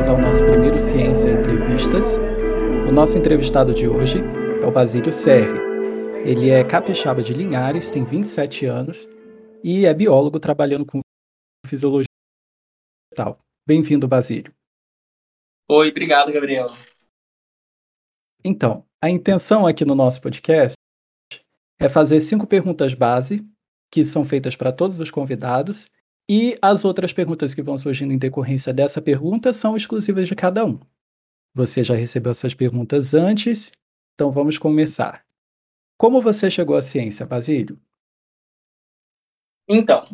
bem-vindos ao nosso primeiro Ciência Entrevistas. O nosso entrevistado de hoje é o Basílio Serri. Ele é capixaba de Linhares, tem 27 anos e é biólogo trabalhando com fisiologia tal. Bem-vindo, Basílio. Oi, obrigado, Gabriel. Então, a intenção aqui no nosso podcast é fazer cinco perguntas base, que são feitas para todos os convidados, e as outras perguntas que vão surgindo em decorrência dessa pergunta são exclusivas de cada um. Você já recebeu essas perguntas antes, então vamos começar. Como você chegou à ciência, Basílio? Então,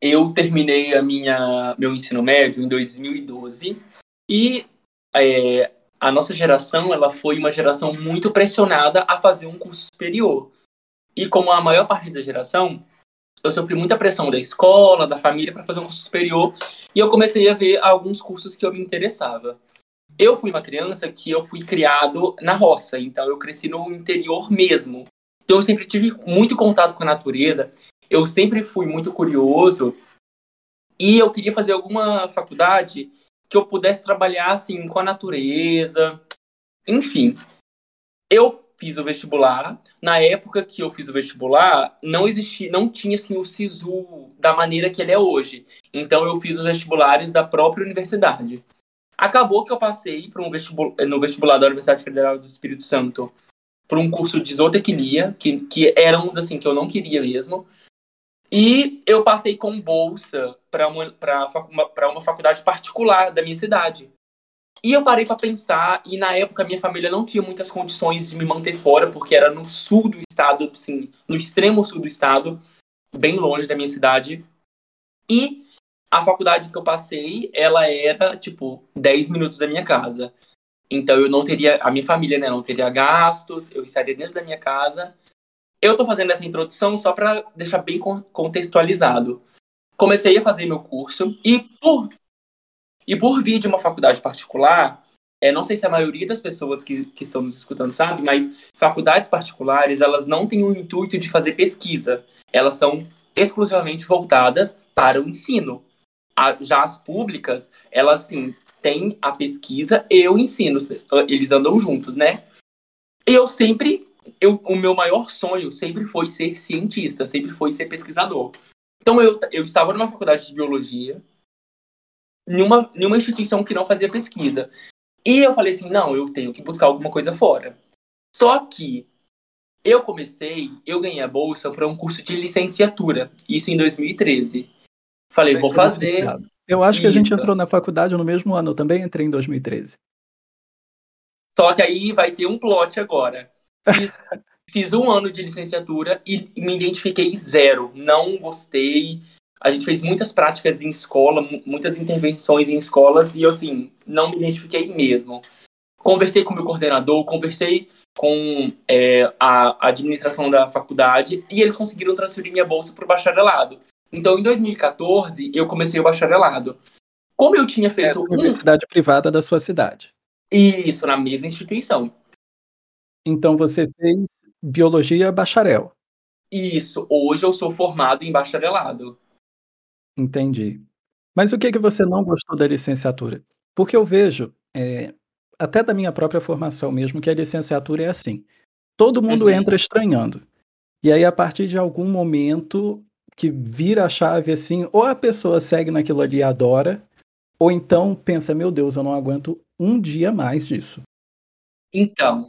eu terminei a minha meu ensino médio em 2012 e é, a nossa geração ela foi uma geração muito pressionada a fazer um curso superior. E como a maior parte da geração, eu sofri muita pressão da escola, da família para fazer um curso superior, e eu comecei a ver alguns cursos que eu me interessava. Eu fui uma criança que eu fui criado na roça, então eu cresci no interior mesmo. Então eu sempre tive muito contato com a natureza, eu sempre fui muito curioso e eu queria fazer alguma faculdade que eu pudesse trabalhar assim com a natureza. Enfim, eu fiz o vestibular. Na época que eu fiz o vestibular, não existia, não tinha assim o SISU da maneira que ele é hoje. Então eu fiz os vestibulares da própria universidade. Acabou que eu passei um vestibul no vestibular da Universidade Federal do Espírito Santo para um curso de zootecnia, que, que era um assim que eu não queria mesmo. E eu passei com bolsa para uma, uma, uma faculdade particular da minha cidade. E eu parei para pensar, e na época minha família não tinha muitas condições de me manter fora, porque era no sul do estado, assim, no extremo sul do estado, bem longe da minha cidade. E a faculdade que eu passei, ela era, tipo, 10 minutos da minha casa. Então eu não teria, a minha família, né, não teria gastos, eu estaria dentro da minha casa. Eu tô fazendo essa introdução só para deixar bem contextualizado. Comecei a fazer meu curso e por e por vir de uma faculdade particular, é, não sei se a maioria das pessoas que, que estão nos escutando sabe, mas faculdades particulares, elas não têm o intuito de fazer pesquisa. Elas são exclusivamente voltadas para o ensino. A, já as públicas, elas, sim, têm a pesquisa e o ensino. Eles andam juntos, né? Eu sempre... Eu, o meu maior sonho sempre foi ser cientista, sempre foi ser pesquisador. Então, eu, eu estava numa faculdade de biologia, nenhuma, nenhuma instituição que não fazia pesquisa. E eu falei assim, não, eu tenho que buscar alguma coisa fora. Só que eu comecei, eu ganhei a bolsa para um curso de licenciatura, isso em 2013. Falei, Mas vou fazer. Eu acho que a gente entrou na faculdade no mesmo ano, eu também entrei em 2013. Só que aí vai ter um plot agora. Fiz, fiz um ano de licenciatura e me identifiquei zero. Não gostei, a gente fez muitas práticas em escola, muitas intervenções em escolas e eu, assim, não me identifiquei mesmo. Conversei com o meu coordenador, conversei com é, a administração da faculdade e eles conseguiram transferir minha bolsa para o bacharelado. Então, em 2014, eu comecei o bacharelado. Como eu tinha feito. Essa universidade um... privada da sua cidade. Isso, na mesma instituição. Então, você fez biologia bacharel. Isso, hoje eu sou formado em bacharelado. Entendi. Mas o que que você não gostou da licenciatura? Porque eu vejo, eh, até da minha própria formação mesmo, que a licenciatura é assim, todo mundo Uhum. entra estranhando. E aí, a partir de algum momento que vira a chave, assim, ou a pessoa segue naquilo ali e adora, ou então pensa: "Meu Deus, eu não aguento um dia mais disso". Então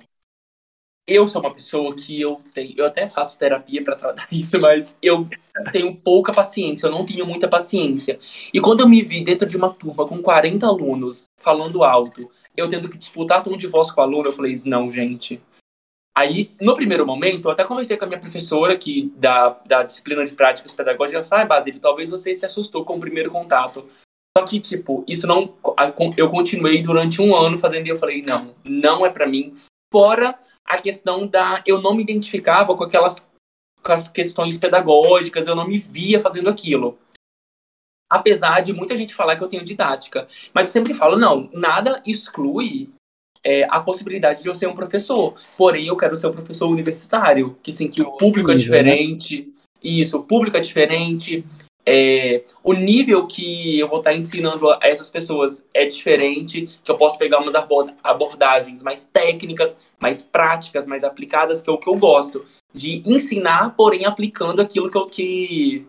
eu sou uma pessoa que eu tenho, eu até faço terapia para tratar isso, mas eu tenho pouca paciência, eu não tenho muita paciência. E quando eu me vi dentro de uma turma com 40 alunos falando alto, eu tendo que disputar tom de voz com o aluno, eu falei, não, gente. Aí, no primeiro momento, eu até conversei com a minha professora que da, da disciplina de práticas pedagógicas, ela falou, ah, Basílio, talvez você se assustou com o primeiro contato. Só que, tipo, isso não. Eu continuei durante um ano fazendo e eu falei, não, não é para mim. Fora a questão da. Eu não me identificava com aquelas com as questões pedagógicas, eu não me via fazendo aquilo. Apesar de muita gente falar que eu tenho didática. Mas eu sempre falo, não, nada exclui é, a possibilidade de eu ser um professor. Porém, eu quero ser um professor universitário, que sim, que o público é né? diferente. Isso, o público é diferente. É, o nível que eu vou estar ensinando a essas pessoas é diferente, que eu posso pegar umas abordagens mais técnicas, mais práticas, mais aplicadas, que é o que eu gosto. De ensinar, porém aplicando aquilo que eu, que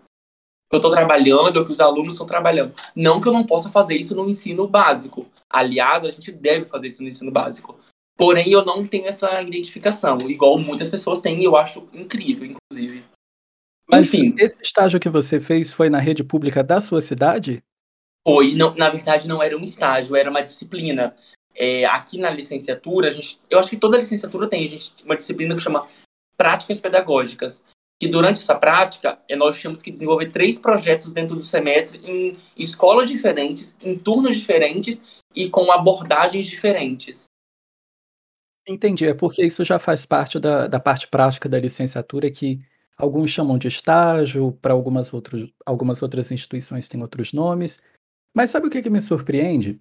eu estou trabalhando, que os alunos estão trabalhando. Não que eu não possa fazer isso no ensino básico. Aliás, a gente deve fazer isso no ensino básico. Porém, eu não tenho essa identificação, igual muitas pessoas têm, e eu acho incrível, inclusive. Mas Enfim. esse estágio que você fez foi na rede pública da sua cidade? Foi, não, na verdade não era um estágio, era uma disciplina. É, aqui na licenciatura, a gente, eu acho que toda licenciatura tem a gente, uma disciplina que chama práticas pedagógicas, que durante essa prática é, nós tínhamos que desenvolver três projetos dentro do semestre em escolas diferentes, em turnos diferentes e com abordagens diferentes. Entendi, é porque isso já faz parte da, da parte prática da licenciatura que Alguns chamam de estágio, para algumas, algumas outras instituições tem outros nomes. Mas sabe o que, que me surpreende?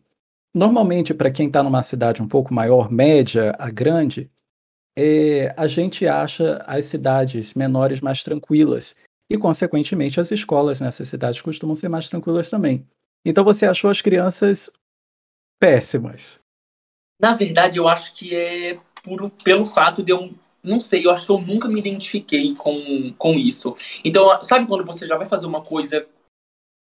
Normalmente, para quem está numa cidade um pouco maior, média a grande, é, a gente acha as cidades menores mais tranquilas. E, consequentemente, as escolas nessas cidades costumam ser mais tranquilas também. Então, você achou as crianças péssimas? Na verdade, eu acho que é por, pelo fato de eu não sei, eu acho que eu nunca me identifiquei com, com isso. Então, sabe quando você já vai fazer uma coisa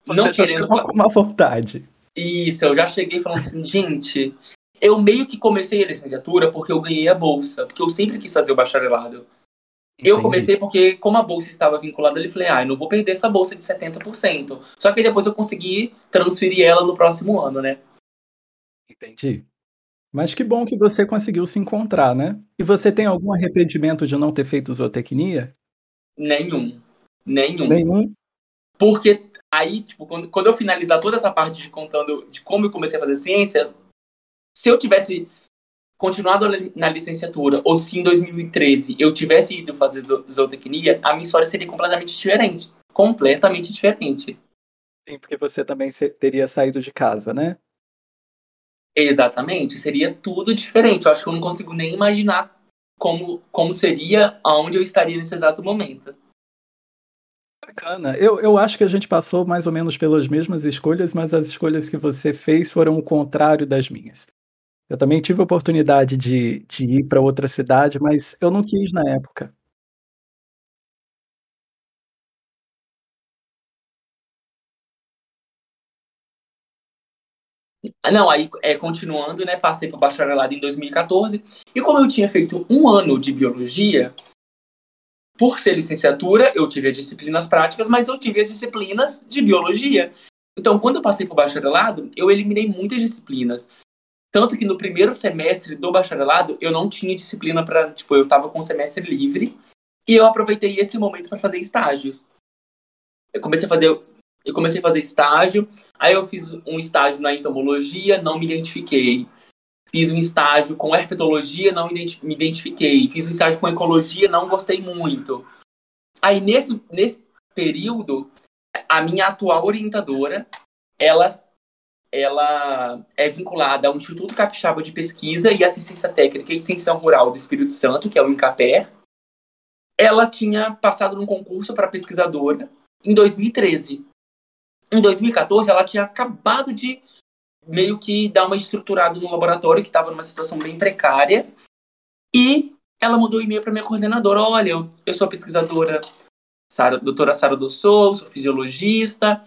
você não querendo. com uma vontade. Isso, eu já cheguei falando assim, gente, eu meio que comecei a licenciatura porque eu ganhei a bolsa, porque eu sempre quis fazer o bacharelado. Entendi. Eu comecei porque, como a bolsa estava vinculada, eu falei, ah, eu não vou perder essa bolsa de 70%. Só que depois eu consegui transferir ela no próximo ano, né? Entendi. Mas que bom que você conseguiu se encontrar, né? E você tem algum arrependimento de não ter feito zootecnia? Nenhum. Nenhum. Nenhum? Porque aí, tipo, quando, quando eu finalizar toda essa parte de contando de como eu comecei a fazer ciência, se eu tivesse continuado na licenciatura, ou se em 2013 eu tivesse ido fazer zootecnia, a minha história seria completamente diferente. Completamente diferente. Sim, porque você também teria saído de casa, né? Exatamente, seria tudo diferente. Eu acho que eu não consigo nem imaginar como, como seria, aonde eu estaria nesse exato momento. Bacana. Eu, eu acho que a gente passou mais ou menos pelas mesmas escolhas, mas as escolhas que você fez foram o contrário das minhas. Eu também tive a oportunidade de, de ir para outra cidade, mas eu não quis na época. Não, aí é, continuando, né? Passei para o bacharelado em 2014. E como eu tinha feito um ano de biologia, por ser licenciatura, eu tive as disciplinas práticas, mas eu tive as disciplinas de biologia. Então, quando eu passei para o bacharelado, eu eliminei muitas disciplinas. Tanto que no primeiro semestre do bacharelado, eu não tinha disciplina para. Tipo, eu estava com o semestre livre. E eu aproveitei esse momento para fazer estágios. Eu comecei a fazer eu comecei a fazer estágio, aí eu fiz um estágio na entomologia, não me identifiquei. Fiz um estágio com herpetologia, não me identifiquei. Fiz um estágio com ecologia, não gostei muito. Aí nesse, nesse período, a minha atual orientadora, ela ela é vinculada ao Instituto Capixaba de Pesquisa e Assistência Técnica e Extensão Rural do Espírito Santo, que é o INCAPER. Ela tinha passado num concurso para pesquisadora em 2013. Em 2014, ela tinha acabado de meio que dar uma estruturada no laboratório, que estava numa situação bem precária. E ela mandou um e-mail para minha coordenadora: Olha, eu, eu sou pesquisadora, Sarah, doutora Sara do Sou, sou fisiologista,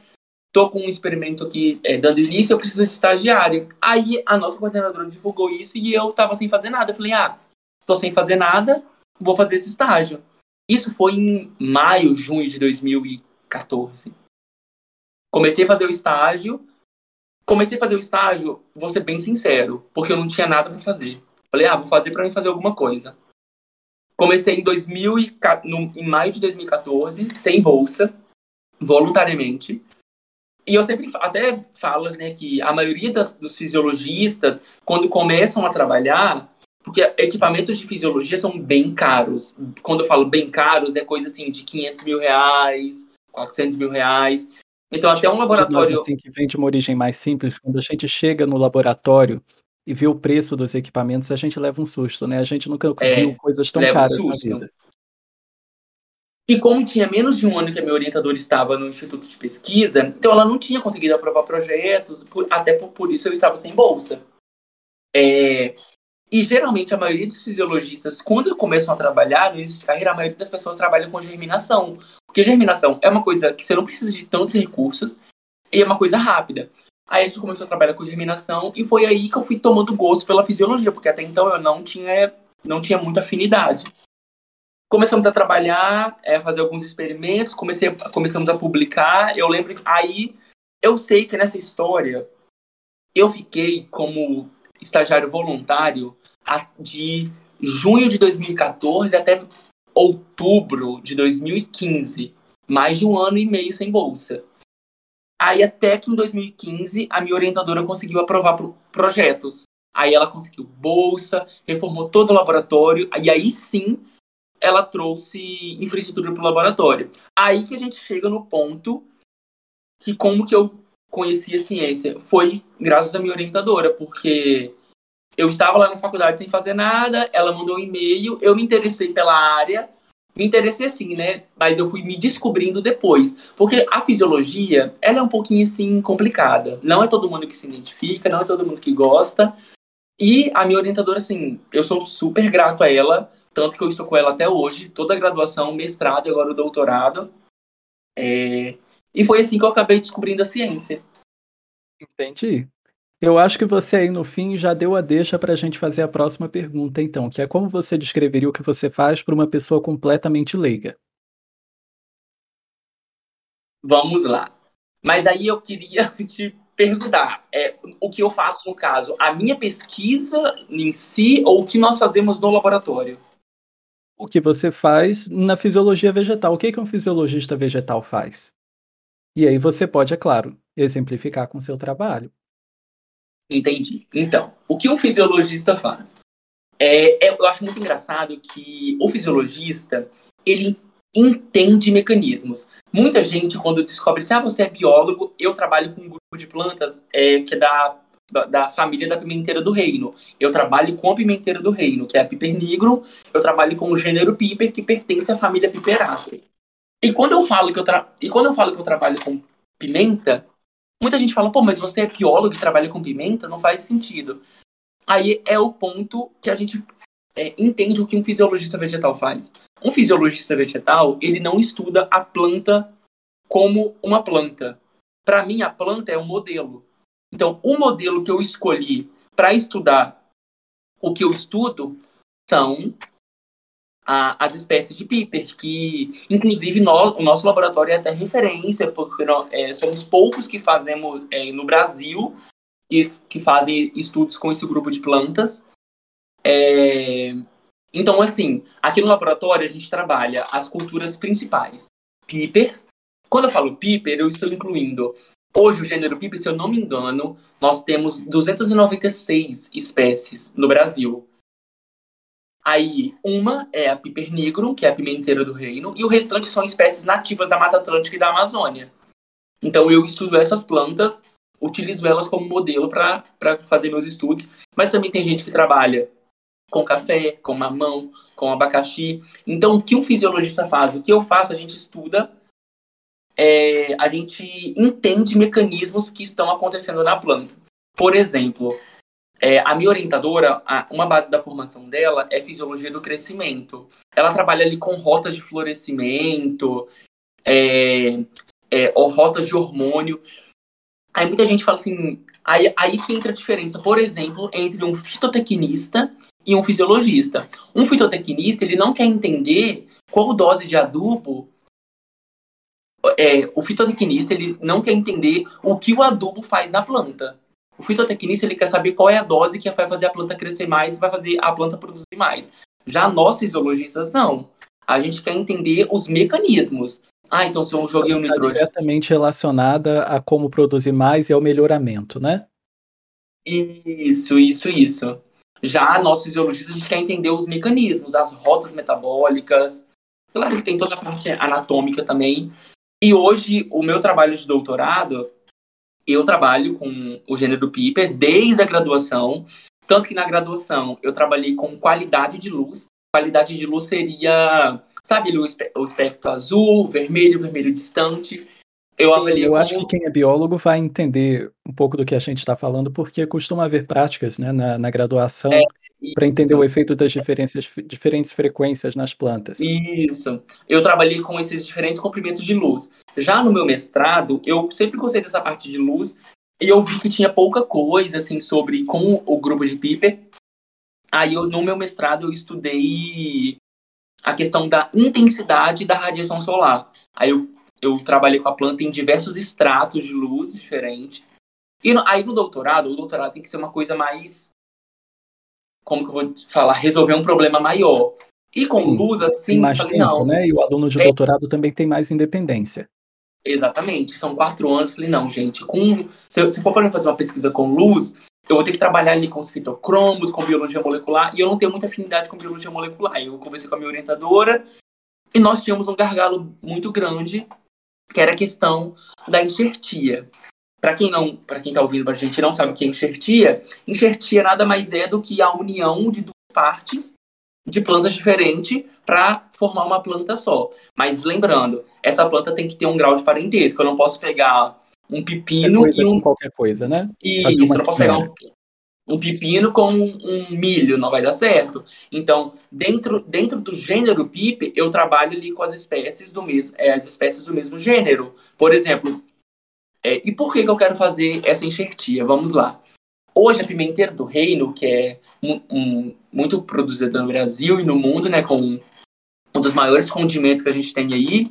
estou com um experimento aqui é, dando início, eu preciso de estagiário. Aí a nossa coordenadora divulgou isso e eu estava sem fazer nada. Eu falei: Ah, estou sem fazer nada, vou fazer esse estágio. Isso foi em maio, junho de 2014. Comecei a fazer o estágio. Comecei a fazer o estágio, vou ser bem sincero, porque eu não tinha nada para fazer. Falei, ah, vou fazer para mim fazer alguma coisa. Comecei em 2000 e, no, em maio de 2014, sem bolsa, voluntariamente. E eu sempre até falo né, que a maioria das, dos fisiologistas, quando começam a trabalhar, porque equipamentos de fisiologia são bem caros. Quando eu falo bem caros, é coisa assim de 500 mil reais, 400 mil reais. Então, até um laboratório. Nós, assim, que vem de uma origem mais simples, quando a gente chega no laboratório e vê o preço dos equipamentos, a gente leva um susto, né? A gente nunca é, viu coisas tão caras um na vida. E como tinha menos de um ano que a minha orientadora estava no instituto de pesquisa, então ela não tinha conseguido aprovar projetos, por, até por, por, isso eu estava sem bolsa. É, e geralmente a maioria dos fisiologistas, quando começam a trabalhar no início de carreira, a maioria das pessoas trabalha com germinação. Porque germinação é uma coisa que você não precisa de tantos recursos e é uma coisa rápida. Aí a gente começou a trabalhar com germinação e foi aí que eu fui tomando gosto pela fisiologia, porque até então eu não tinha, não tinha muita afinidade. Começamos a trabalhar, é, fazer alguns experimentos, comecei, começamos a publicar. Eu lembro que aí eu sei que nessa história eu fiquei como estagiário voluntário de junho de 2014 até outubro de 2015, mais de um ano e meio sem bolsa. Aí até que em 2015 a minha orientadora conseguiu aprovar projetos. Aí ela conseguiu bolsa, reformou todo o laboratório, e aí sim ela trouxe infraestrutura para o laboratório. Aí que a gente chega no ponto que como que eu conheci a ciência foi graças à minha orientadora, porque eu estava lá na faculdade sem fazer nada, ela mandou um e-mail, eu me interessei pela área, me interessei assim, né? Mas eu fui me descobrindo depois. Porque a fisiologia, ela é um pouquinho assim complicada. Não é todo mundo que se identifica, não é todo mundo que gosta. E a minha orientadora, assim, eu sou super grato a ela, tanto que eu estou com ela até hoje, toda a graduação, mestrado e agora o doutorado. É... E foi assim que eu acabei descobrindo a ciência. Entendi. Eu acho que você aí no fim já deu a deixa para a gente fazer a próxima pergunta, então, que é como você descreveria o que você faz para uma pessoa completamente leiga? Vamos lá. Mas aí eu queria te perguntar, é, o que eu faço no caso, a minha pesquisa em si ou o que nós fazemos no laboratório? O que você faz na fisiologia vegetal? O que, que um fisiologista vegetal faz? E aí você pode, é claro, exemplificar com seu trabalho. Entendi. Então, o que um fisiologista faz? É, é, eu acho muito engraçado que o fisiologista, ele entende mecanismos. Muita gente, quando descobre se assim, ah, você é biólogo, eu trabalho com um grupo de plantas é, que é da, da, da, família da pimenteira do reino. Eu trabalho com a pimenteira do reino, que é a Piper nigro. Eu trabalho com o gênero Piper, que pertence à família Piperaceae. E quando eu falo que eu, tra... e quando eu, falo que eu trabalho com pimenta, Muita gente fala, pô, mas você é biólogo e trabalha com pimenta? Não faz sentido. Aí é o ponto que a gente é, entende o que um fisiologista vegetal faz. Um fisiologista vegetal, ele não estuda a planta como uma planta. Para mim, a planta é um modelo. Então, o modelo que eu escolhi para estudar o que eu estudo são a, as espécies de piper, que inclusive nós, o nosso laboratório é até referência, porque nós, é, somos poucos que fazemos é, no Brasil que, que fazem estudos com esse grupo de plantas. É, então, assim, aqui no laboratório a gente trabalha as culturas principais. Piper. Quando eu falo piper, eu estou incluindo Hoje, o gênero Piper, se eu não me engano, nós temos 296 espécies no Brasil. Aí, uma é a Piper nigrum, que é a pimenteira do reino, e o restante são espécies nativas da Mata Atlântica e da Amazônia. Então, eu estudo essas plantas, utilizo elas como modelo para fazer meus estudos, mas também tem gente que trabalha com café, com mamão, com abacaxi. Então, o que um fisiologista faz? O que eu faço, a gente estuda, é, a gente entende mecanismos que estão acontecendo na planta. Por exemplo, é, a minha orientadora, a, uma base da formação dela é fisiologia do crescimento. Ela trabalha ali com rotas de florescimento, é, é, ou rotas de hormônio. Aí muita gente fala assim, aí, aí que entra a diferença, por exemplo, entre um fitotecnista e um fisiologista. Um fitotecnista, ele não quer entender qual dose de adubo é, o fitotecnista ele não quer entender o que o adubo faz na planta. O fitotecnista ele quer saber qual é a dose que vai fazer a planta crescer mais e vai fazer a planta produzir mais. Já nós fisiologistas não. A gente quer entender os mecanismos. Ah, então se eu joguei um tá nitrogênio. diretamente relacionada a como produzir mais e ao melhoramento, né? Isso, isso, isso. Já nós fisiologistas a gente quer entender os mecanismos, as rotas metabólicas. Claro que tem toda a parte anatômica também. E hoje o meu trabalho de doutorado eu trabalho com o gênero Piper desde a graduação, tanto que na graduação eu trabalhei com qualidade de luz. qualidade de luz seria, sabe, o espectro azul, vermelho, vermelho distante. Eu avalio. Eu como... acho que quem é biólogo vai entender um pouco do que a gente está falando, porque costuma haver práticas né, na, na graduação é, para entender o efeito das diferenças, diferentes frequências nas plantas. Isso. Eu trabalhei com esses diferentes comprimentos de luz. Já no meu mestrado, eu sempre gostei dessa parte de luz e eu vi que tinha pouca coisa assim sobre com o grupo de Piper. Aí eu, no meu mestrado eu estudei a questão da intensidade da radiação solar. Aí eu eu trabalhei com a planta em diversos estratos de luz diferentes. E no, aí no doutorado, o doutorado tem que ser uma coisa mais. Como que eu vou falar? Resolver um problema maior. E com Sim, luz, assim, mais falei, tempo, não. Né? E o aluno de é... doutorado também tem mais independência. Exatamente, são quatro anos. Falei, não, gente, com, se, se for para fazer uma pesquisa com luz, eu vou ter que trabalhar ali com os fitocromos, com biologia molecular, e eu não tenho muita afinidade com biologia molecular. Eu conversei com a minha orientadora, e nós tínhamos um gargalo muito grande que era a questão da enxertia. Para quem não, para quem está ouvindo a gente não sabe o que é enxertia, enxertia nada mais é do que a união de duas partes de plantas diferentes para formar uma planta só. Mas lembrando, essa planta tem que ter um grau de parentesco. Eu não posso pegar um pepino e um qualquer coisa, né? Isso, eu não posso pegar um, um pepino com um, um, milho, não vai dar certo. Então, dentro, dentro do gênero pipe, eu trabalho ali com as espécies do mesmo, é, as espécies do mesmo gênero. Por exemplo, é, e por que, que eu quero fazer essa enxertia? Vamos lá. Hoje, a pimenteira do reino, que é um, um, muito produzida no Brasil e no mundo, né, com um dos maiores condimentos que a gente tem aí.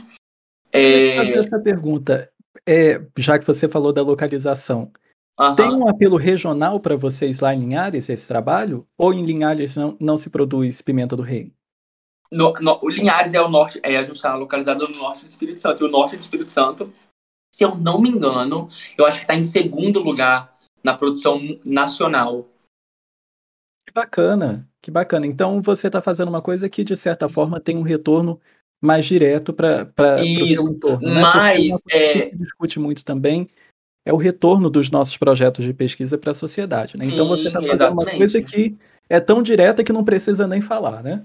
É... Essa pergunta, é, já que você falou da localização, Uhum. Tem um apelo regional para vocês lá em Linhares, esse trabalho? Ou em Linhares não, não se produz pimenta do rei? No, no, o Linhares é o norte, é, a gente está localizado no norte do Espírito Santo. E o norte do Espírito Santo, se eu não me engano, eu acho que está em segundo lugar na produção nacional. Que bacana, que bacana. Então você está fazendo uma coisa que, de certa forma, tem um retorno mais direto para o seu entorno. Né? Mas. É... Que se discute muito também é o retorno dos nossos projetos de pesquisa para a sociedade. Né? Sim, então você está fazendo exatamente. uma coisa que é tão direta que não precisa nem falar, né?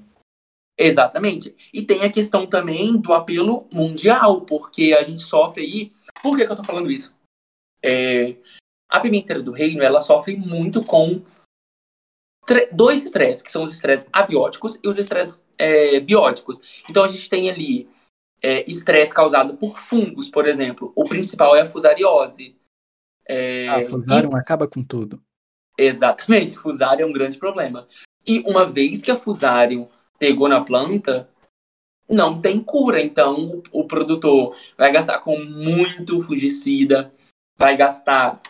Exatamente. E tem a questão também do apelo mundial, porque a gente sofre aí. Por que, que eu estou falando isso? É, a pimenteira do reino ela sofre muito com dois estresses, que são os estresses abióticos e os estresses é, bióticos. Então a gente tem ali é, estresse causado por fungos, por exemplo. O principal é a fusariose. É, ah, fusarium e... acaba com tudo. Exatamente, fusarium é um grande problema. E uma vez que a fusarium pegou na planta, não tem cura. Então, o, produtor vai gastar com muito fungicida, vai gastar,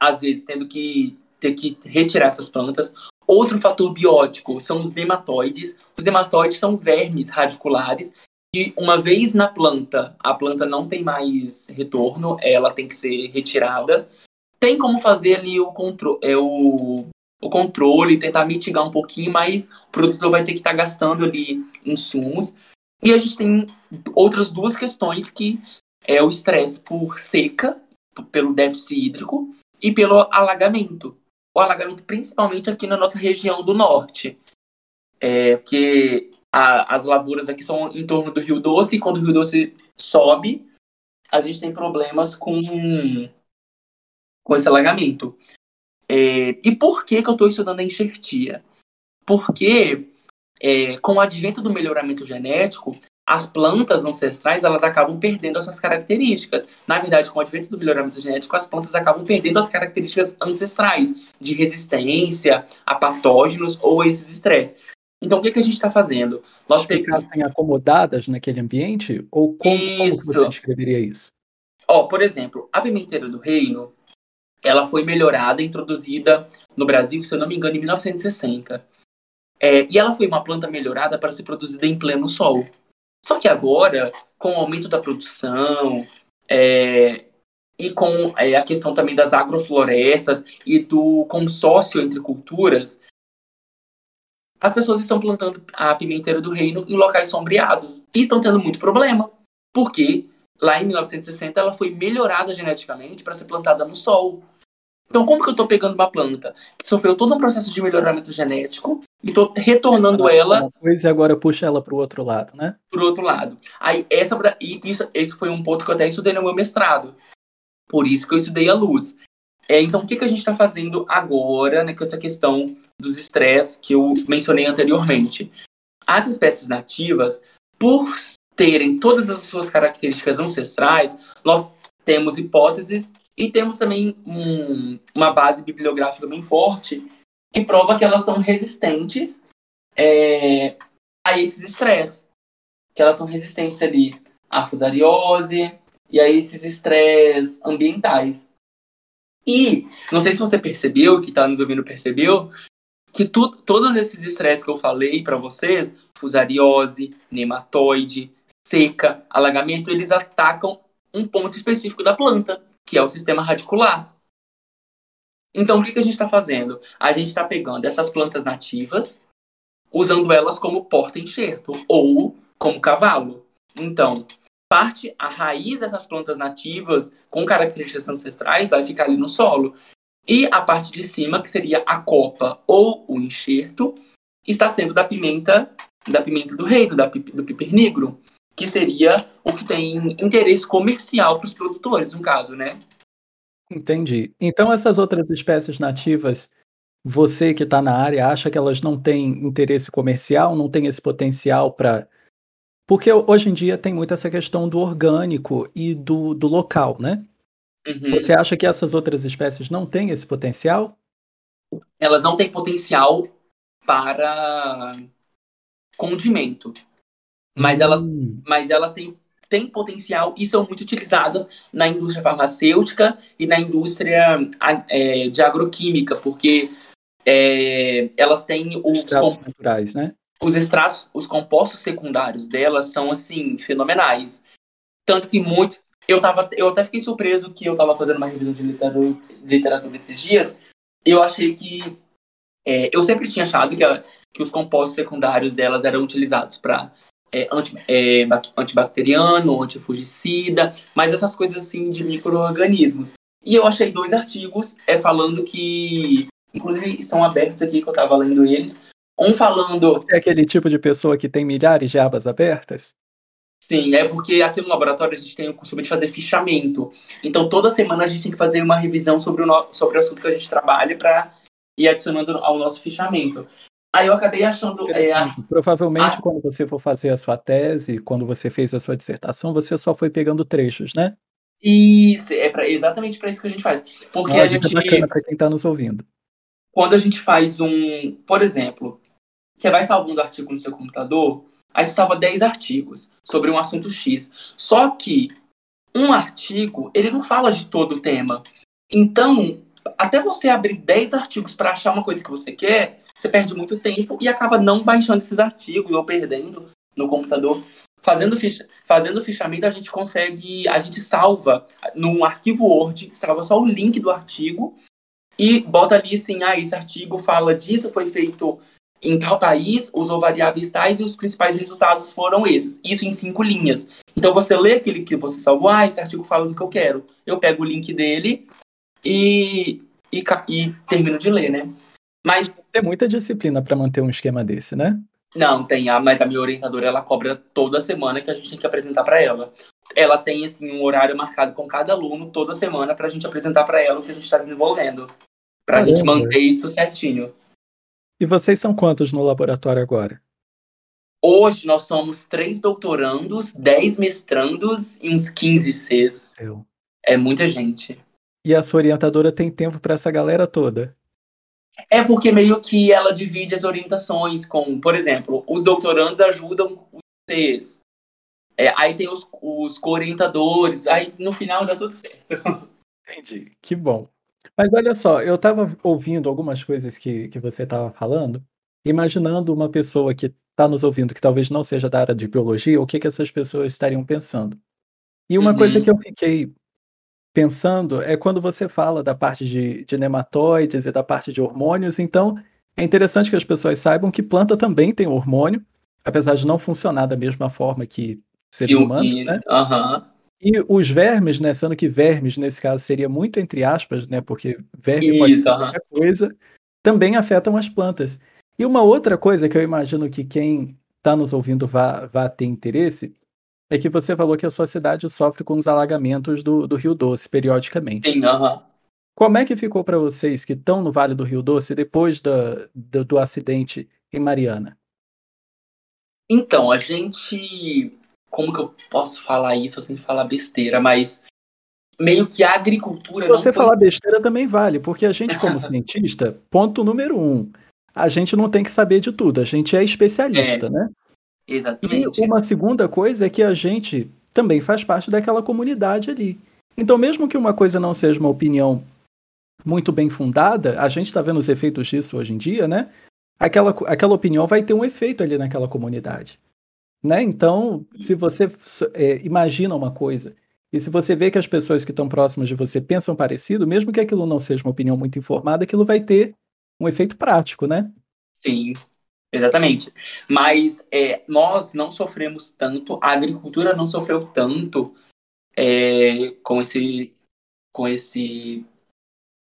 às vezes, tendo que ter que retirar essas plantas. Outro fator biótico são os nematóides. Os nematóides são vermes radiculares que uma vez na planta, a planta não tem mais retorno, ela tem que ser retirada. Tem como fazer ali o, contro é, o, o controle, tentar mitigar um pouquinho, mas o produtor vai ter que estar tá gastando ali insumos. E a gente tem outras duas questões que é o estresse por seca, pelo déficit hídrico, e pelo alagamento. O alagamento principalmente aqui na nossa região do norte. É, porque a, as lavouras aqui são em torno do Rio Doce, e quando o Rio Doce sobe, a gente tem problemas com, com esse alagamento. É, e por que, que eu estou estudando a enxertia? Porque é, com o advento do melhoramento genético, as plantas ancestrais elas acabam perdendo as suas características. Na verdade, com o advento do melhoramento genético, as plantas acabam perdendo as características ancestrais de resistência a patógenos ou esses estresses. Então, o que, que a gente está fazendo? Nós ficassem acomodadas naquele ambiente? Ou como, como você descreveria isso? Ó, por exemplo, a pimenteira do reino, ela foi melhorada, introduzida no Brasil, se eu não me engano, em 1960. É, e ela foi uma planta melhorada para ser produzida em pleno sol. Só que agora, com o aumento da produção é, e com é, a questão também das agroflorestas e do consórcio entre culturas, as pessoas estão plantando a pimenteira do reino em locais sombreados e estão tendo muito problema. Porque lá em 1960 ela foi melhorada geneticamente para ser plantada no sol. Então, como que eu estou pegando uma planta que sofreu todo um processo de melhoramento genético, e tô retornando ela. Coisa e agora puxa ela para o outro lado, né? Para o outro lado. Aí, essa, isso, esse foi um ponto que eu até estudei no meu mestrado. Por isso que eu estudei a luz. É, então, o que, que a gente está fazendo agora né, com essa questão dos estresses que eu mencionei anteriormente? As espécies nativas, por terem todas as suas características ancestrais, nós temos hipóteses e temos também um, uma base bibliográfica bem forte que prova que elas são resistentes é, a esses estresses. Que elas são resistentes ali à fusariose e a esses estresses ambientais. E, não sei se você percebeu, que está nos ouvindo percebeu, que tu, todos esses estresses que eu falei para vocês, fusariose, nematóide, seca, alagamento, eles atacam um ponto específico da planta, que é o sistema radicular. Então, o que, que a gente está fazendo? A gente está pegando essas plantas nativas, usando elas como porta-enxerto ou como cavalo. Então, parte, a raiz dessas plantas nativas com características ancestrais vai ficar ali no solo. E a parte de cima, que seria a copa ou o enxerto, está sendo da pimenta, da pimenta do reino, da, do pipernigro que seria o que tem interesse comercial para os produtores, no caso, né? Entendi. Então essas outras espécies nativas, você que está na área acha que elas não têm interesse comercial, não têm esse potencial para porque hoje em dia tem muito essa questão do orgânico e do, do local, né? Uhum. Você acha que essas outras espécies não têm esse potencial? Elas não têm potencial para condimento mas elas, hum. mas elas têm, têm potencial e são muito utilizadas na indústria farmacêutica e na indústria é, de agroquímica, porque é, elas têm os extratos naturais, né? Os extratos, os compostos secundários delas são assim fenomenais. Tanto que muito, eu tava, eu até fiquei surpreso que eu estava fazendo uma revisão de literatura, literatura esses dias. Eu achei que é, eu sempre tinha achado que, que os compostos secundários delas eram utilizados para é, anti, é, antibacteriano, antifugicida, mas essas coisas assim de micro-organismos. E eu achei dois artigos é, falando que, inclusive, estão abertos aqui, que eu estava lendo eles. Um falando. Você é aquele tipo de pessoa que tem milhares de abas abertas? Sim, é porque aqui no laboratório a gente tem o costume de fazer fichamento. Então toda semana a gente tem que fazer uma revisão sobre o, no... sobre o assunto que a gente trabalha para ir adicionando ao nosso fichamento. Aí eu acabei achando. É, a... Provavelmente, a... quando você for fazer a sua tese, quando você fez a sua dissertação, você só foi pegando trechos, né? Isso, é pra, exatamente para isso que a gente faz. Porque a gente. bacana para quem está nos ouvindo. Quando a gente faz um. Por exemplo, você vai salvando artigo no seu computador, aí você salva 10 artigos sobre um assunto X. Só que um artigo, ele não fala de todo o tema. Então, até você abrir 10 artigos para achar uma coisa que você quer, você perde muito tempo e acaba não baixando esses artigos ou perdendo no computador. Fazendo, ficha, fazendo fichamento, a gente consegue, a gente salva num arquivo Word, salva só o link do artigo e bota ali assim, ah, esse artigo fala disso, foi feito em tal país, usou variáveis tais e os principais resultados foram esses. Isso em cinco linhas. Então você lê aquele que você salvou, ah, esse artigo fala do que eu quero. Eu pego o link dele e, e, e termino de ler, né? Mas. Tem muita disciplina para manter um esquema desse, né? Não, tem, a, mas a minha orientadora ela cobra toda semana que a gente tem que apresentar para ela. Ela tem assim um horário marcado com cada aluno toda semana para a gente apresentar para ela o que a gente está desenvolvendo, para a gente manter isso certinho. E vocês são quantos no laboratório agora? Hoje nós somos três doutorandos, dez mestrandos e uns 15 Cs. Eu. É muita gente. E a sua orientadora tem tempo para essa galera toda? É porque meio que ela divide as orientações com, por exemplo, os doutorandos ajudam os Cs. É, aí tem os, os co-orientadores, aí no final dá tudo certo. Entendi, que bom. Mas olha só, eu estava ouvindo algumas coisas que, que você estava falando, imaginando uma pessoa que está nos ouvindo que talvez não seja da área de biologia, o que, que essas pessoas estariam pensando. E uma uhum. coisa que eu fiquei pensando é quando você fala da parte de, de nematóides e da parte de hormônios. Então, é interessante que as pessoas saibam que planta também tem hormônio, apesar de não funcionar da mesma forma que seres humanos, e, né? Uh -huh. E os vermes, né? Sendo que vermes, nesse caso, seria muito entre aspas, né? Porque verme Isso, pode ser uh -huh. qualquer coisa, também afetam as plantas. E uma outra coisa que eu imagino que quem está nos ouvindo vá, vá ter interesse é que você falou que a sua cidade sofre com os alagamentos do, do Rio Doce periodicamente. Sim, aham. Como é que ficou para vocês que estão no Vale do Rio Doce depois da, do, do acidente em Mariana? Então, a gente. Como que eu posso falar isso sem falar besteira, mas meio que a agricultura. Se você foi... falar besteira também vale, porque a gente, como cientista, ponto número um, a gente não tem que saber de tudo, a gente é especialista, É, né? Exatamente. E uma segunda coisa é que a gente também faz parte daquela comunidade ali. Então, mesmo que uma coisa não seja uma opinião muito bem fundada, a gente está vendo os efeitos disso hoje em dia, né? Aquela, aquela opinião vai ter um efeito ali naquela comunidade. Né? Então, se você é, imagina uma coisa, e se você vê que as pessoas que estão próximas de você pensam parecido, mesmo que aquilo não seja uma opinião muito informada, aquilo vai ter um efeito prático, né? Sim, exatamente. Mas é, nós não sofremos tanto, a agricultura não sofreu tanto é, com esse com esse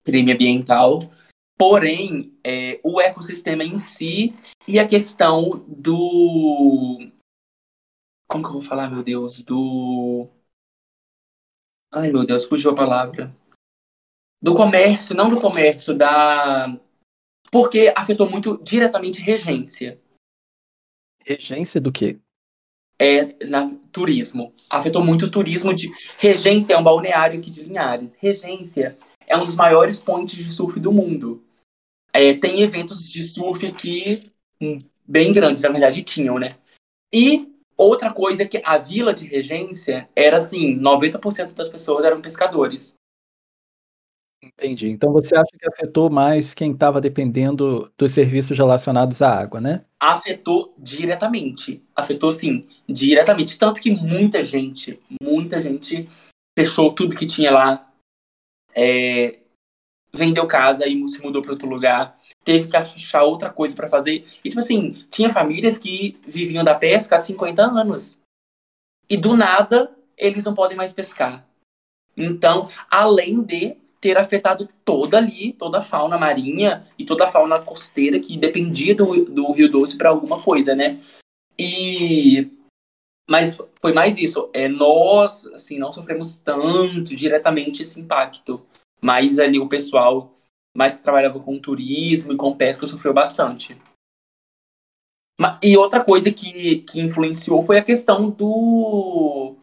crime ambiental. Porém, é, o ecossistema em si e a questão do. Como que eu vou falar, meu Deus? Do. Ai, meu Deus, fugiu a palavra. Do comércio, não do comércio, da. Porque afetou muito diretamente regência. Regência do quê? É na turismo. Afetou muito o turismo de. Regência é um balneário aqui de Linhares. Regência é um dos maiores pontos de surf do mundo. É, tem eventos de surf aqui hum, bem grandes, na verdade tinham, né? E outra coisa é que a vila de Regência era assim, 90% das pessoas eram pescadores. Entendi. Então você acha que afetou mais quem estava dependendo dos serviços relacionados à água, né? Afetou diretamente. Afetou, sim, diretamente. Tanto que muita gente, muita gente fechou tudo que tinha lá. É, vendeu casa e se mudou para outro lugar. Teve que achar outra coisa para fazer. E, tipo assim, tinha famílias que viviam da pesca há 50 anos. E do nada, eles não podem mais pescar. Então, além de ter afetado toda ali, toda a fauna marinha e toda a fauna costeira que dependia do, do Rio Doce para alguma coisa, né? E mas foi mais isso. É, nós, assim, não sofremos tanto diretamente esse impacto. Mas ali o pessoal mais que trabalhava com turismo e com pesca sofreu bastante. E outra coisa que, que influenciou foi a questão do,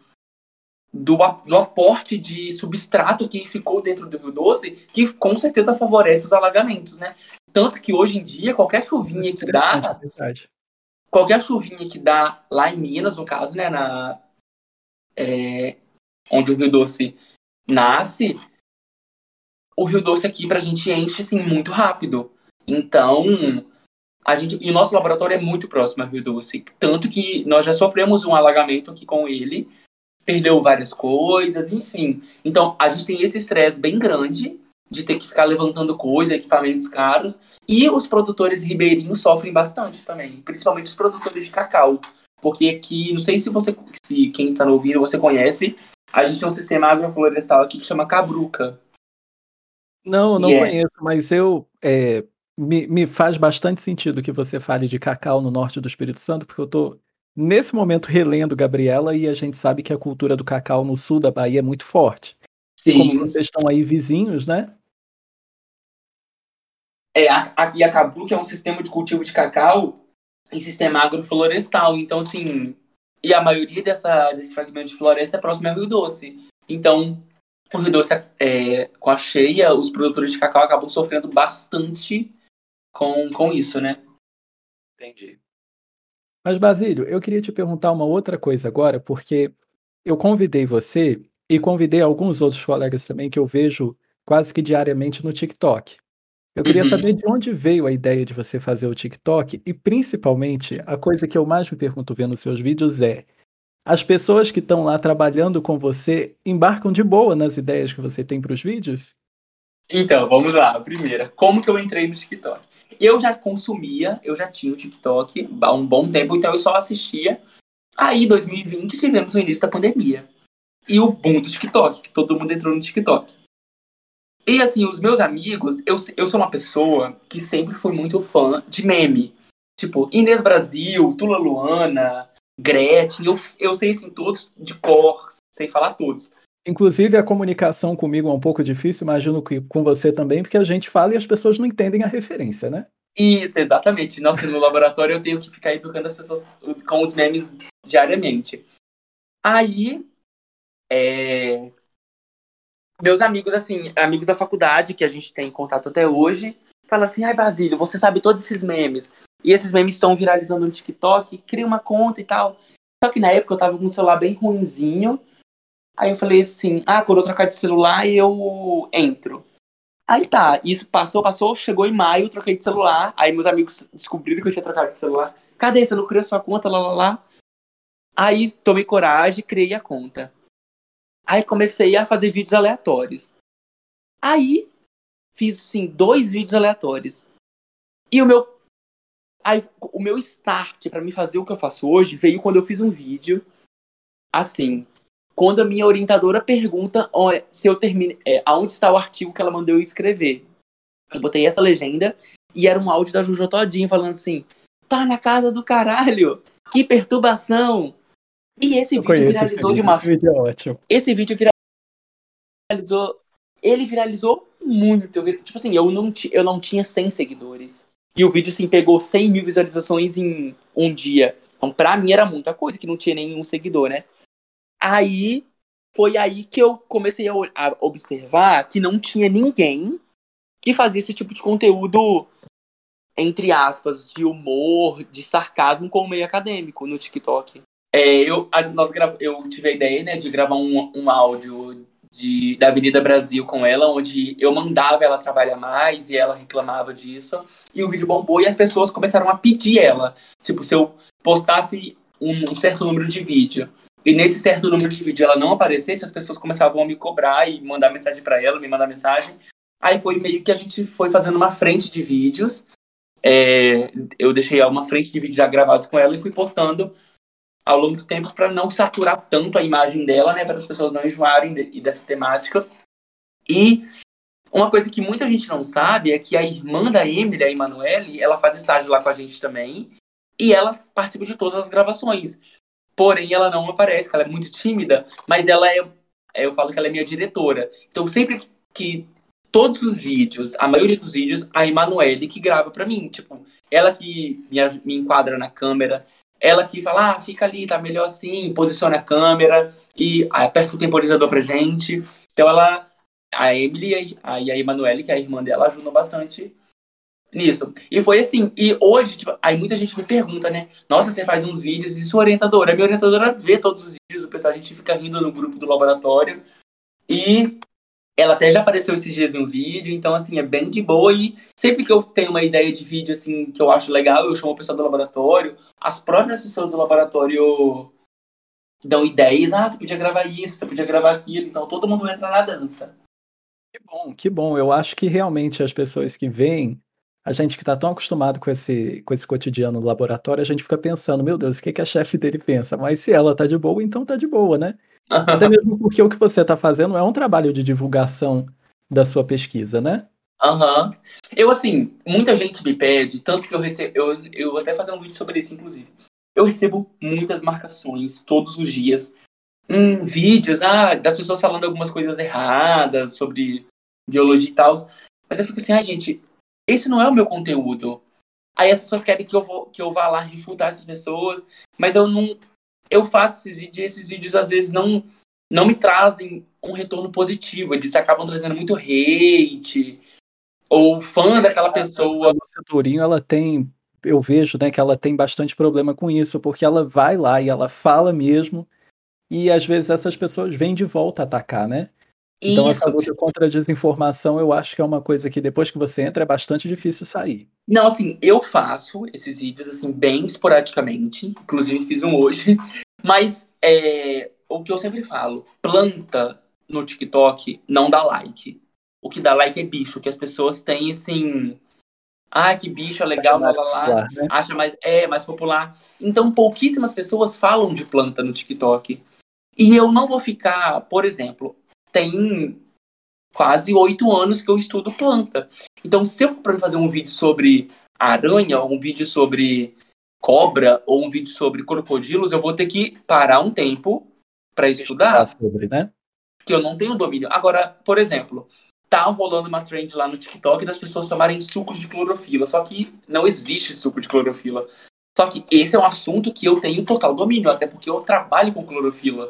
do, do aporte de substrato que ficou dentro do Rio Doce, que com certeza favorece os alagamentos, né? Tanto que hoje em dia, qualquer chuvinha que dá. Verdade. Qualquer chuvinha que dá lá em Minas, no caso, né? Na, é, onde o Rio Doce nasce, o Rio Doce aqui pra gente enche assim muito rápido. Então, a gente e o nosso laboratório é muito próximo ao Rio Doce, tanto que nós já sofremos um alagamento aqui com ele, perdeu várias coisas, enfim. Então, a gente tem esse estresse bem grande de ter que ficar levantando coisas, equipamentos caros, e os produtores ribeirinhos sofrem bastante também, principalmente os produtores de cacau, porque aqui, não sei se você, se quem está ouvindo, você conhece, a gente tem um sistema agroflorestal aqui que chama Cabruca. Não, não E é- conheço, mas eu é, me, me faz bastante sentido que você fale de cacau no norte do Espírito Santo, porque eu estou nesse momento relendo Gabriela e a gente sabe que a cultura do cacau no sul da Bahia é muito forte. E como Sim, vocês estão aí vizinhos, né? é, a- aqui a Cabruca é um sistema de cultivo de cacau em sistema agroflorestal, então assim, e a maioria dessa, desse fragmento de floresta é próximo ao Rio Doce. Então, o Rio Doce, é, com a cheia, os produtores de cacau acabam sofrendo bastante com, com isso, né? Entendi. Mas, Basílio, eu queria te perguntar uma outra coisa agora, porque eu convidei você e convidei alguns outros colegas também que eu vejo quase que diariamente no TikTok. Eu queria Uhum. saber de onde veio a ideia de você fazer o TikTok e, principalmente, a coisa que eu mais me pergunto vendo seus vídeos é: as pessoas que estão lá trabalhando com você embarcam de boa nas ideias que você tem para os vídeos? Então, vamos lá. A primeira, como que eu entrei no TikTok? Eu já consumia, eu já tinha o TikTok há um bom tempo, então eu só assistia. Aí, em 2020, tivemos o início da pandemia. E o boom do TikTok, que todo mundo entrou no TikTok. E assim, os meus amigos, eu, eu sou uma pessoa que sempre fui muito fã de meme. Tipo, Inês Brasil, Tula Luana, Gretchen, eu, eu sei assim todos de cor, sei falar todos. Inclusive, a comunicação comigo é um pouco difícil, imagino que com você também, porque a gente fala e as pessoas não entendem a referência, né? Isso, exatamente. Nossa, no laboratório eu tenho que ficar educando as pessoas com os memes diariamente. Aí, é... meus amigos, assim, amigos da faculdade, que a gente tem contato até hoje, falam assim, ai, Basílio, você sabe todos esses memes. E esses memes estão viralizando no TikTok, cria uma conta e tal. Só que na época eu tava com um celular bem ruinzinho, Aí eu falei assim, ah, quando eu trocar de celular eu entro. Aí tá, isso passou, passou, chegou em maio, troquei de celular. Aí meus amigos descobriram que eu tinha trocado de celular. Cadê? Você não criou sua conta, lá, lá, lá. Aí tomei coragem, criei a conta. Aí comecei a fazer vídeos aleatórios. Aí fiz, assim, dois vídeos aleatórios. E o meu. Aí, o meu start para me fazer o que eu faço hoje veio quando eu fiz um vídeo assim quando a minha orientadora pergunta se eu termine, é, aonde está o artigo que ela mandou eu escrever. Eu botei essa legenda e era um áudio da Juju Todinho falando assim: tá na casa do caralho, que perturbação. E esse eu vídeo viralizou de uma. Esse vídeo é ótimo. Esse vídeo viralizou. Ele viralizou muito. Tipo assim, eu não, eu não tinha 100 seguidores. E o vídeo, assim, pegou 100 mil visualizações em um dia. Então, pra mim, era muita coisa, que não tinha nenhum seguidor, né? Aí foi aí que eu comecei a, a observar que não tinha ninguém que fazia esse tipo de conteúdo, entre aspas, de humor, de sarcasmo com o meio acadêmico no TikTok. É, eu, a, nós eu tive a ideia né, de gravar um, um áudio de, da Avenida Brasil com ela, onde eu mandava ela trabalhar mais e ela reclamava disso. E o vídeo bombou e as pessoas começaram a pedir ela. Tipo, se eu postasse um, um certo número de vídeo e nesse certo número de vídeo ela não aparecesse, as pessoas começavam a me cobrar e mandar mensagem para ela, me mandar mensagem. Aí foi meio que a gente foi fazendo uma frente de vídeos. É, eu deixei uma frente de vídeos já gravados com ela e fui postando ao longo do tempo para não saturar tanto a imagem dela, né, para as pessoas não enjoarem de, dessa temática. E uma coisa que muita gente não sabe é que a irmã da Emily, a Emanuele, ela faz estágio lá com a gente também, e ela participa de todas as gravações. Porém, ela não aparece, ela é muito tímida, mas ela é, é, eu falo que ela é minha diretora. Então, sempre que todos os vídeos, a maioria dos vídeos, a Emanuele que grava para mim, tipo, ela que me, me enquadra na câmera, ela que fala, ah, fica ali, tá melhor assim, posiciona a câmera e aperta o temporizador pra gente. Então ela, a Emily e a, a Emanuele, que é a irmã dela, ajudam bastante nisso. E foi assim. E hoje, tipo, aí muita gente me pergunta, né? Nossa, você faz uns vídeos e sua orientadora? A minha orientadora vê todos os vídeos, o pessoal, a gente fica rindo no grupo do laboratório. E ela até já apareceu esses dias em um vídeo, então, assim, é bem de boa. E sempre que eu tenho uma ideia de vídeo, assim, que eu acho legal, eu chamo o pessoal do laboratório. As próprias pessoas do laboratório dão ideias. Ah, você podia gravar isso, você podia gravar aquilo. Então, todo mundo entra na dança. Que bom, que bom. Eu acho que realmente as pessoas que vêm a gente que está tão acostumado com esse, com esse cotidiano no laboratório, a gente fica pensando, meu Deus, o que, que a chefe dele pensa? Mas se ela tá de boa, então tá de boa, né? Até mesmo porque o que você está fazendo é um trabalho de divulgação da sua pesquisa, né? Aham. Uhum. Eu, assim, muita gente me pede, tanto que eu recebo. Eu, eu vou até fazer um vídeo sobre isso, inclusive. Eu recebo muitas marcações todos os dias. Em vídeos, ah, das pessoas falando algumas coisas erradas sobre biologia e tal. Mas eu fico assim, ah, gente, esse não é o meu conteúdo. Aí as pessoas querem que eu, vou, que eu vá lá refutar essas pessoas, mas eu não. Eu faço esses vídeos e esses vídeos às vezes não, não me trazem um retorno positivo. Eles acabam trazendo muito hate, ou fãs daquela pessoa. A Tourinho, ela tem. Eu vejo né, que ela tem bastante problema com isso, porque ela vai lá e ela fala mesmo, e às vezes essas pessoas vêm de volta atacar, né? Então, Isso. essa luta contra a desinformação, eu acho que é uma coisa que depois que você entra é bastante difícil sair. Não, assim, eu faço esses vídeos, assim, bem esporadicamente. Inclusive, fiz um hoje. Mas, é, o que eu sempre falo, planta no TikTok não dá like. O que dá like é bicho, que as pessoas têm, assim... Ah, que bicho, é legal, lá, lá, lá. Popular, né? Acha mais... É, mais popular. Então, pouquíssimas pessoas falam de planta no TikTok. E eu não vou ficar, por exemplo, tem quase oito anos que eu estudo planta. Então, se eu for para fazer um vídeo sobre aranha, ou um vídeo sobre cobra, ou um vídeo sobre crocodilos, eu vou ter que parar um tempo para estudar. sobre, né? Que eu não tenho domínio. Agora, por exemplo, tá rolando uma trend lá no TikTok das pessoas tomarem suco de clorofila, só que não existe suco de clorofila. Só que esse é um assunto que eu tenho total domínio, até porque eu trabalho com clorofila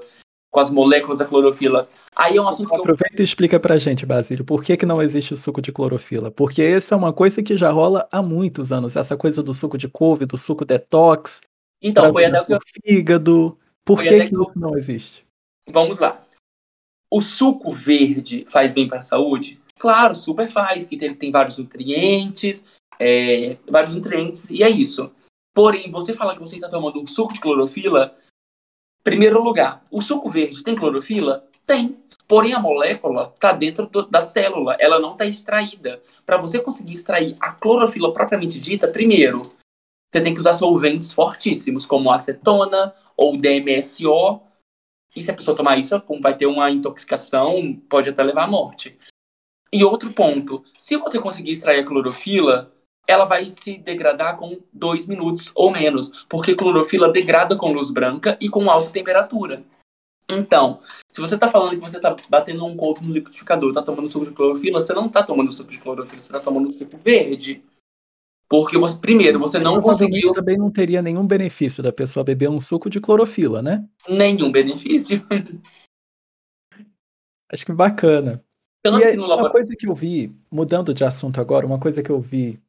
com as moléculas da clorofila. Aí é um assunto que Aproveita eu... e explica pra gente, Basílio, por que, que não existe o suco de clorofila? Porque essa é uma coisa que já rola há muitos anos, essa coisa do suco de couve, do suco detox, então, foi até o que eu... fígado. Por que, que, que isso não existe? Vamos lá. O suco verde faz bem para a saúde? Claro, super faz, que ele tem vários nutrientes, é, vários nutrientes, e é isso. Porém, você fala que você está tomando um suco de clorofila, Primeiro lugar, o suco verde tem clorofila? Tem. Porém, a molécula está dentro do, da célula, ela não está extraída. Para você conseguir extrair a clorofila propriamente dita, primeiro, você tem que usar solventes fortíssimos, como acetona ou DMSO. E se a pessoa tomar isso, vai ter uma intoxicação, pode até levar à morte. E outro ponto, se você conseguir extrair a clorofila, ela vai se degradar com dois minutos ou menos, porque clorofila degrada com luz branca e com alta temperatura. Então, se você está falando que você está batendo um couro no liquidificador, está tomando suco de clorofila, você não está tomando suco de clorofila, você está tomando suco verde. Porque você, primeiro, você não conseguiu. Também não teria nenhum benefício da pessoa beber um suco de clorofila, né? Nenhum benefício. Acho que bacana. e aí, uma coisa que eu vi, mudando de assunto agora, uma coisa que eu vi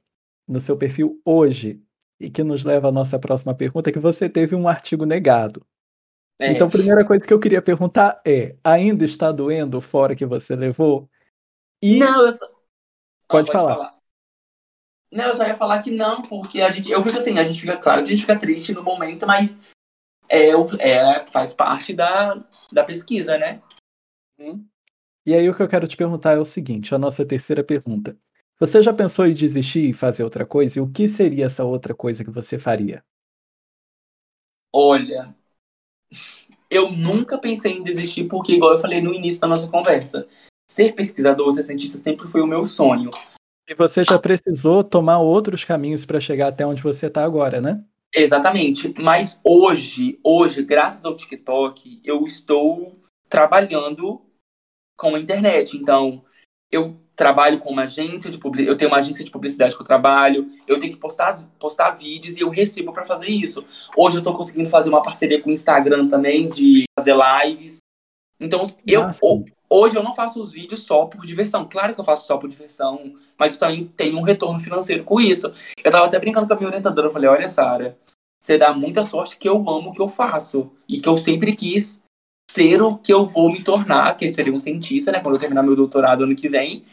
no seu perfil hoje, e que nos leva à nossa próxima pergunta, é que você teve um artigo negado. É. Então, a primeira coisa que eu queria perguntar é: ainda está doendo fora que você levou? E... Não, eu só... pode, pode falar. falar. Não, eu só ia falar que não, porque a gente. Eu fico assim, a gente fica, claro, a gente fica triste no momento, mas é, é, faz parte da, da pesquisa, né? Hum. E aí o que eu quero te perguntar é o seguinte, a nossa terceira pergunta. Você já pensou em desistir e fazer outra coisa? E o que seria essa outra coisa que você faria? Olha, eu nunca pensei em desistir porque, igual eu falei no início da nossa conversa, ser pesquisador, ser cientista sempre foi o meu sonho. E você já precisou tomar outros caminhos para chegar até onde você está agora, né? Exatamente. Mas hoje, hoje, graças ao TikTok, eu estou trabalhando com a internet. Então, eu trabalho com uma agência de publicidade, eu tenho uma agência de publicidade que eu trabalho, eu tenho que postar, postar vídeos e eu recebo para fazer isso. Hoje eu estou conseguindo fazer uma parceria com o Instagram também, de fazer lives. Então, eu, hoje eu não faço os vídeos só por diversão. Claro que eu faço só por diversão, mas eu também tenho um retorno financeiro com isso. Eu tava até brincando com a minha orientadora, eu falei, olha, Sara, você dá muita sorte que eu amo o que eu faço e que eu sempre quis ser o que eu vou me tornar, que seria um cientista, né, quando eu terminar meu doutorado ano que vem,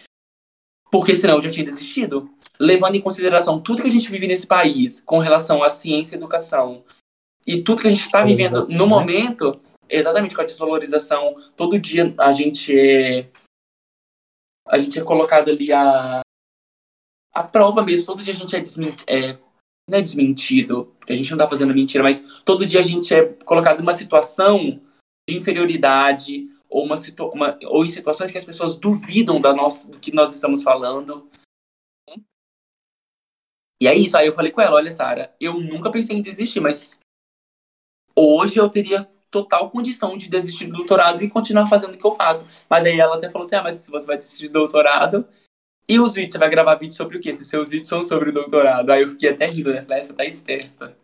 porque senão eu já tinha desistido. Levando em consideração tudo que a gente vive nesse país com relação à ciência e educação e tudo que a gente está vivendo no né? momento, exatamente com a desvalorização, todo dia a gente é a gente é colocado ali a a prova mesmo, todo dia a gente é, desment, é não é desmentido, porque a gente não está fazendo mentira, mas todo dia a gente é colocado numa situação de inferioridade ou, uma, uma, ou em situações que as pessoas duvidam da nossa, do que nós estamos falando. E é isso. Aí eu falei com ela: olha, Sara, eu nunca pensei em desistir, mas hoje eu teria total condição de desistir do doutorado e continuar fazendo o que eu faço. Mas aí ela até falou assim: ah, mas se você vai desistir do doutorado. E os vídeos, você vai gravar vídeo sobre o quê? Se seus vídeos são sobre o doutorado. Aí eu fiquei até rindo, né? Falei, você tá esperta.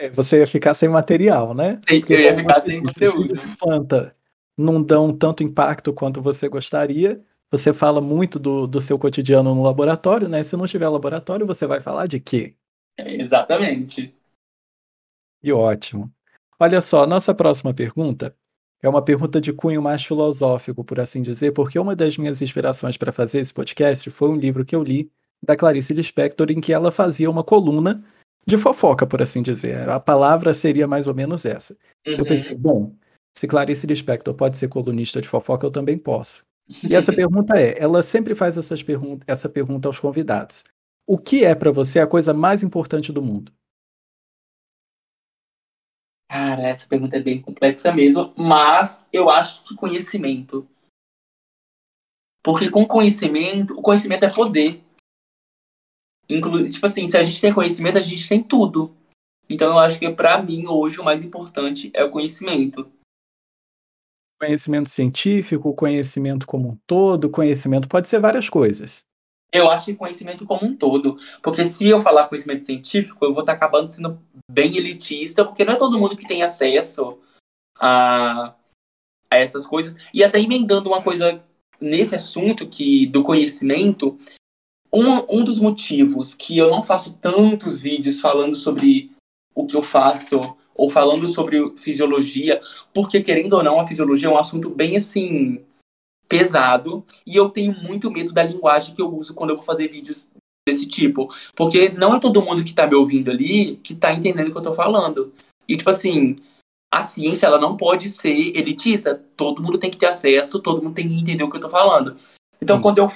É, você ia ficar sem material, né? Sim, eu ia ficar sem conteúdo. Planta não dão tanto impacto quanto você gostaria. Você fala muito do, do seu cotidiano no laboratório, né? Se não tiver laboratório, você vai falar de quê? É, exatamente. E ótimo. Olha só, nossa próxima pergunta é uma pergunta de cunho mais filosófico, por assim dizer, porque uma das minhas inspirações para fazer esse podcast foi um livro que eu li da Clarice Lispector, em que ela fazia uma coluna de fofoca, por assim dizer. A palavra seria mais ou menos essa. Uhum. Eu pensei, bom, se Clarice Lispector pode ser colunista de fofoca, eu também posso. E essa pergunta é, ela sempre faz essas pergun essa pergunta aos convidados. O que é para você a coisa mais importante do mundo? Cara, essa pergunta é bem complexa mesmo, mas eu acho que conhecimento. Porque com conhecimento, o conhecimento é poder. Inclu tipo assim, se a gente tem conhecimento, a gente tem tudo. Então eu acho que para mim hoje o mais importante é o conhecimento. Conhecimento científico, conhecimento como um todo, conhecimento pode ser várias coisas. Eu acho que conhecimento como um todo. Porque se eu falar conhecimento científico, eu vou estar acabando sendo bem elitista, porque não é todo mundo que tem acesso a, a essas coisas. E até emendando uma coisa nesse assunto que do conhecimento, um, um dos motivos que eu não faço tantos vídeos falando sobre o que eu faço ou falando sobre fisiologia, porque querendo ou não, a fisiologia é um assunto bem assim pesado e eu tenho muito medo da linguagem que eu uso quando eu vou fazer vídeos desse tipo, porque não é todo mundo que tá me ouvindo ali que tá entendendo o que eu tô falando. E tipo assim, a ciência ela não pode ser elitista, todo mundo tem que ter acesso, todo mundo tem que entender o que eu tô falando. Então, quando eu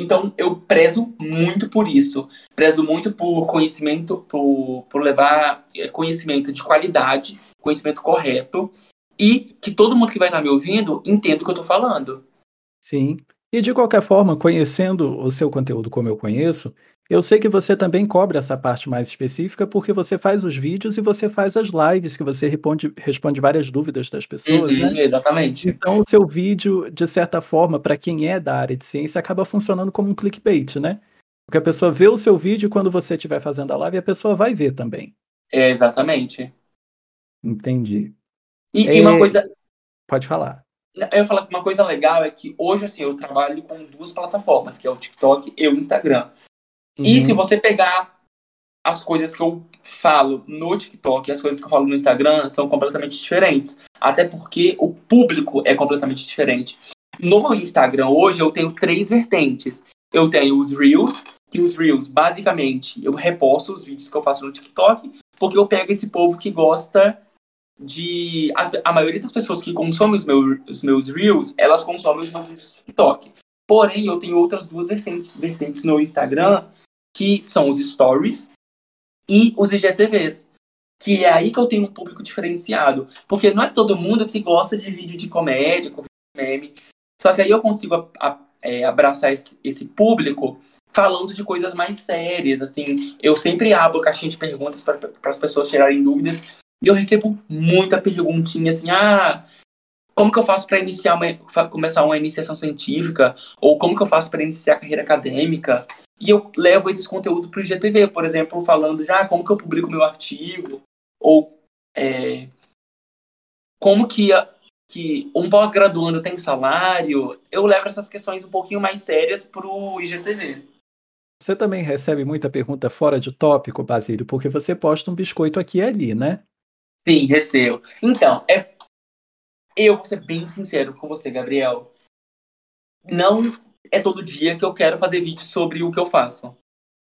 então eu prezo muito por isso. Prezo muito por conhecimento, por, por levar é, conhecimento de qualidade, conhecimento correto, e que todo mundo que vai estar me ouvindo entenda o que eu estou falando. Sim. E de qualquer forma, conhecendo o seu conteúdo como eu conheço, eu sei que você também cobre essa parte mais específica porque você faz os vídeos e você faz as lives que você responde, responde várias dúvidas das pessoas, uhum, né? Exatamente. Então, o seu vídeo, de certa forma, para quem é da área de ciência, acaba funcionando como um clickbait, né? Porque a pessoa vê o seu vídeo quando você estiver fazendo a live a pessoa vai ver também. É, exatamente. Entendi. E, é... e uma coisa. Pode falar. Eu falar que uma coisa legal é que hoje, assim, eu trabalho com duas plataformas, que é o TikTok e o Instagram. Uhum. E se você pegar as coisas que eu falo no TikTok e as coisas que eu falo no Instagram são completamente diferentes. Até porque o público é completamente diferente. No Instagram hoje eu tenho três vertentes. Eu tenho os Reels, que os Reels, basicamente, eu reposto os vídeos que eu faço no TikTok, porque eu pego esse povo que gosta de. A, a maioria das pessoas que consomem os meus, os meus Reels, elas consomem os meus vídeos do TikTok. Porém, eu tenho outras duas vertentes, vertentes no Instagram, que são os stories e os IGTVs. Que é aí que eu tenho um público diferenciado. Porque não é todo mundo que gosta de vídeo de comédia, com meme. Só que aí eu consigo a, a, é, abraçar esse, esse público falando de coisas mais sérias, assim. Eu sempre abro caixinha de perguntas para as pessoas tirarem dúvidas. E eu recebo muita perguntinha assim, ah, como que eu faço para iniciar uma, começar uma iniciação científica? Ou como que eu faço para iniciar a carreira acadêmica? E eu levo esses conteúdos para o GTV, por exemplo, falando já como que eu publico meu artigo, ou é, como que, que um pós-graduando tem salário. Eu levo essas questões um pouquinho mais sérias para o IGTV. Você também recebe muita pergunta fora de tópico, Basílio, porque você posta um biscoito aqui e ali, né? Sim, recebo. Então, é... eu vou ser bem sincero com você, Gabriel. Não é todo dia que eu quero fazer vídeo sobre o que eu faço.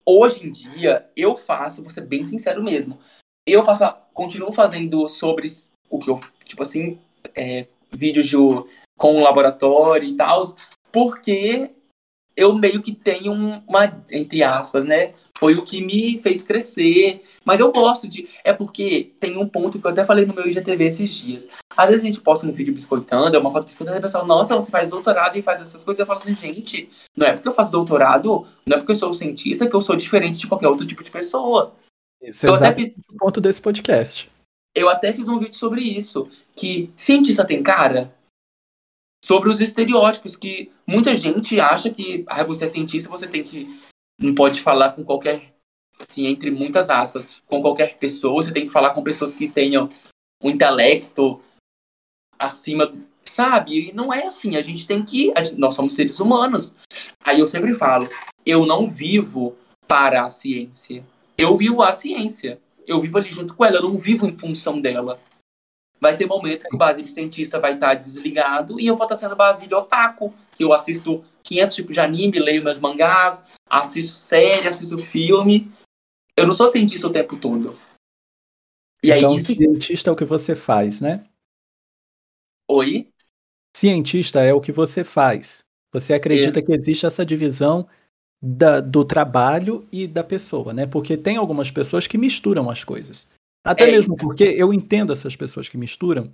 Hoje em dia, eu faço, vou ser bem sincero mesmo. Eu faço, continuo fazendo sobre o que eu, tipo assim, é, vídeos de, com o laboratório e tal, porque eu meio que tenho uma, entre aspas, né? Foi o que me fez crescer. Mas eu gosto de. É porque tem um ponto que eu até falei no meu IGTV esses dias. Às vezes a gente posta um vídeo biscoitando, é uma foto biscoitando, e a pessoa, nossa, você faz doutorado e faz essas coisas. Eu falo assim, gente, não é porque eu faço doutorado, não é porque eu sou cientista que eu sou diferente de qualquer outro tipo de pessoa. Esse é eu até fiz o ponto desse podcast. Eu até fiz um vídeo sobre isso. Que cientista tem cara? Sobre os estereótipos que muita gente acha que ah, você é cientista, você tem que. Não pode falar com qualquer. Assim, entre muitas aspas, com qualquer pessoa, você tem que falar com pessoas que tenham um intelecto acima, sabe? E não é assim. A gente tem que. Gente, nós somos seres humanos. Aí eu sempre falo: eu não vivo para a ciência. Eu vivo a ciência. Eu vivo ali junto com ela. Eu não vivo em função dela. Vai ter momento que o Basílio cientista vai estar desligado e eu vou estar sendo Basílio otaku. Eu assisto 500 tipos de anime, leio meus mangás, assisto série, assisto filme. Eu não sou cientista o tempo todo. E então, aí isso... cientista é o que você faz, né? Oi? Cientista é o que você faz. Você acredita é. que existe essa divisão da, do trabalho e da pessoa, né? Porque tem algumas pessoas que misturam as coisas. Até é. mesmo porque eu entendo essas pessoas que misturam,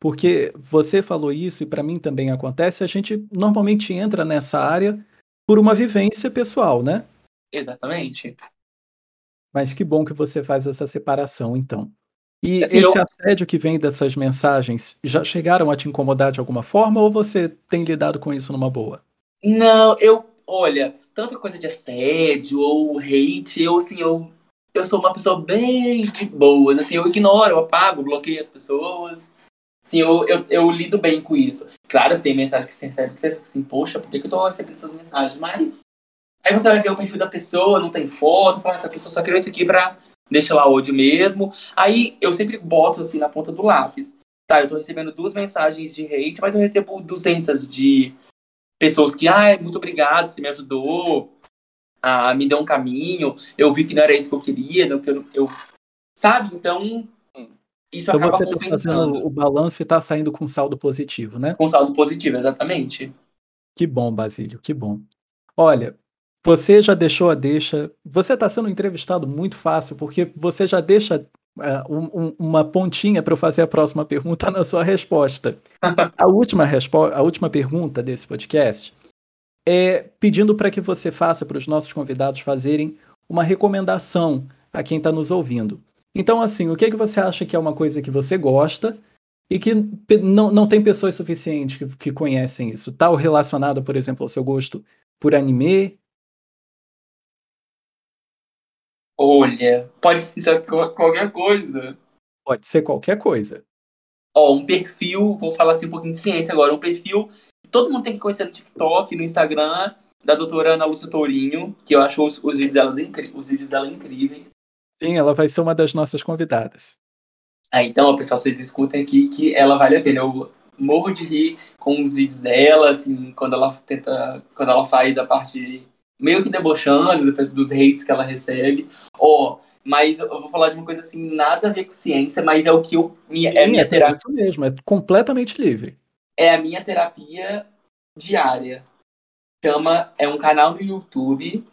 Porque você falou isso e para mim também acontece, a gente normalmente entra nessa área por uma vivência pessoal, né? Exatamente. Mas que bom que você faz essa separação, então. E assim, esse eu... assédio que vem dessas mensagens já chegaram a te incomodar de alguma forma ou você tem lidado com isso numa boa? Não, eu, olha, tanta coisa de assédio ou hate, eu assim, eu, eu sou uma pessoa bem de boas, assim, eu ignoro, eu apago, bloqueio as pessoas. Assim, eu, eu, eu lido bem com isso. Claro que tem mensagem que você recebe que você fica assim, poxa, por que, que eu tô recebendo essas mensagens? Mas aí você vai ver o perfil da pessoa, não tem foto, fala, essa pessoa só criou isso aqui pra deixa lá ódio mesmo. Aí eu sempre boto assim na ponta do lápis. Tá, eu tô recebendo duas mensagens de hate, mas eu recebo 200 de pessoas que, ai, ah, muito obrigado, você me ajudou, ah, me deu um caminho, eu vi que não era isso que eu queria, não, que eu, eu sabe? Então, isso então acaba você tá fazendo o balanço e tá saindo com saldo positivo, né? Com saldo positivo, exatamente. Que bom, Basílio, que bom. Olha, você já deixou a deixa. Você está sendo entrevistado muito fácil, porque você já deixa uh, um, uma pontinha para eu fazer a próxima pergunta na sua resposta. a, última respo a última pergunta desse podcast é pedindo para que você faça para os nossos convidados fazerem uma recomendação a quem está nos ouvindo. Então, assim, o que, é que você acha que é uma coisa que você gosta e que não, não tem pessoas suficientes que, que conhecem isso? Tal relacionado, por exemplo, ao seu gosto por anime, Olha, pode ser qualquer coisa. Pode ser qualquer coisa. Ó, um perfil, vou falar assim um pouquinho de ciência agora, um perfil que todo mundo tem que conhecer no TikTok, no Instagram, da doutora Ana Lúcia Tourinho, que eu acho os, os, vídeos, os vídeos dela incríveis. Sim, ela vai ser uma das nossas convidadas. Ah, então, pessoal, vocês escutem aqui que ela vale a pena. Eu morro de rir com os vídeos dela, assim, quando ela tenta, quando ela faz a parte meio que debochando dos hates que ela recebe. Ó, oh, mas eu vou falar de uma coisa assim, nada a ver com ciência, mas é o que eu. Minha, é a minha terapia. Isso mesmo, é completamente livre. É a minha terapia diária. Chama. É um canal no YouTube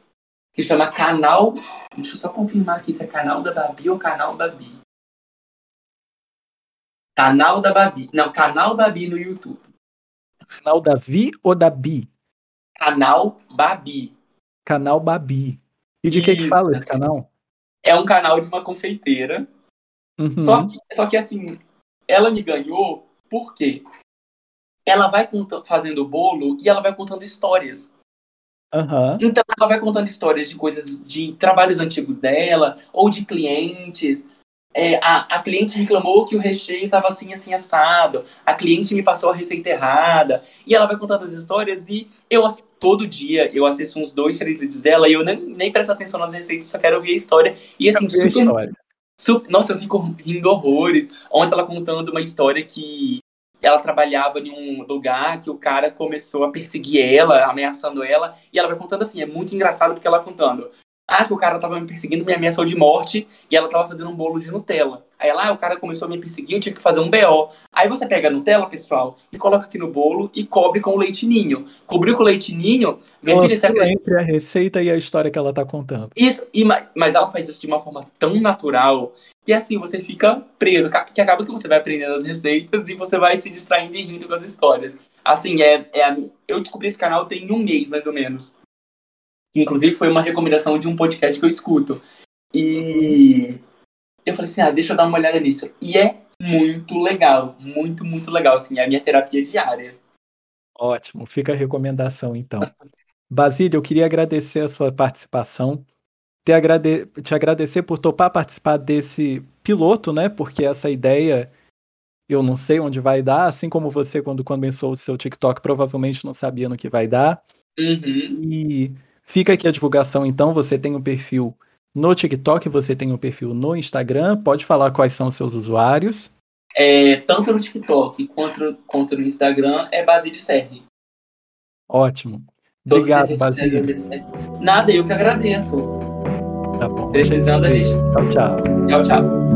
que chama Canal. Deixa eu só confirmar aqui se é canal da Babi ou canal Babi. Canal da Babi. Não, canal Babi no YouTube. Canal Davi ou da Bi? Canal Babi. Canal Babi. E de Isso. que que fala esse canal? É um canal de uma confeiteira. Uhum. Só, que, só que, assim, ela me ganhou porque ela vai fazendo bolo e ela vai contando histórias. Uhum. Então ela vai contando histórias de coisas, de trabalhos antigos dela, ou de clientes, é, a, a cliente reclamou que o recheio estava assim, assim, assado. A cliente me passou a receita errada. E ela vai contando as histórias e eu, todo dia, eu assisto uns dois, três vídeos dela e eu nem, nem presto atenção nas receitas, só quero ouvir a história. E assim, super, super, Nossa, eu fico rindo horrores. Ontem ela contando uma história que ela trabalhava em um lugar que o cara começou a perseguir ela, ameaçando ela, e ela vai contando assim, é muito engraçado porque ela contando. Ah, que o cara tava me perseguindo, me ameaçou de morte, e ela tava fazendo um bolo de Nutella. Aí lá, ah, o cara começou a me perseguir, eu tive que fazer um BO. Aí você pega a Nutella, pessoal, e coloca aqui no bolo e cobre com o leitinho. Cobriu com o leitinho, minha Nossa, filha... Você... entre a receita e a história que ela tá contando. Isso, e, mas ela faz isso de uma forma tão natural, que assim, você fica preso, que acaba que você vai aprendendo as receitas e você vai se distraindo e rindo com as histórias. Assim, é, é a... eu descobri esse canal tem um mês, mais ou menos que inclusive foi uma recomendação de um podcast que eu escuto. E eu falei assim, ah, deixa eu dar uma olhada nisso. E é muito legal, muito, muito legal, assim, é a minha terapia diária. Ótimo, fica a recomendação então. Basílio, eu queria agradecer a sua participação, te, agrade... te agradecer por topar participar desse piloto, né? Porque essa ideia eu não sei onde vai dar, assim como você, quando começou o seu TikTok, provavelmente não sabia no que vai dar. Uhum. E Fica aqui a divulgação, então. Você tem um perfil no TikTok, você tem um perfil no Instagram. Pode falar quais são os seus usuários. É, tanto no TikTok quanto, quanto no Instagram é Basílio Serri. Ótimo. Obrigado, Basílio. Nada, eu que agradeço. Tá bom. Precisando a gente. Tchau, tchau. Tchau, tchau.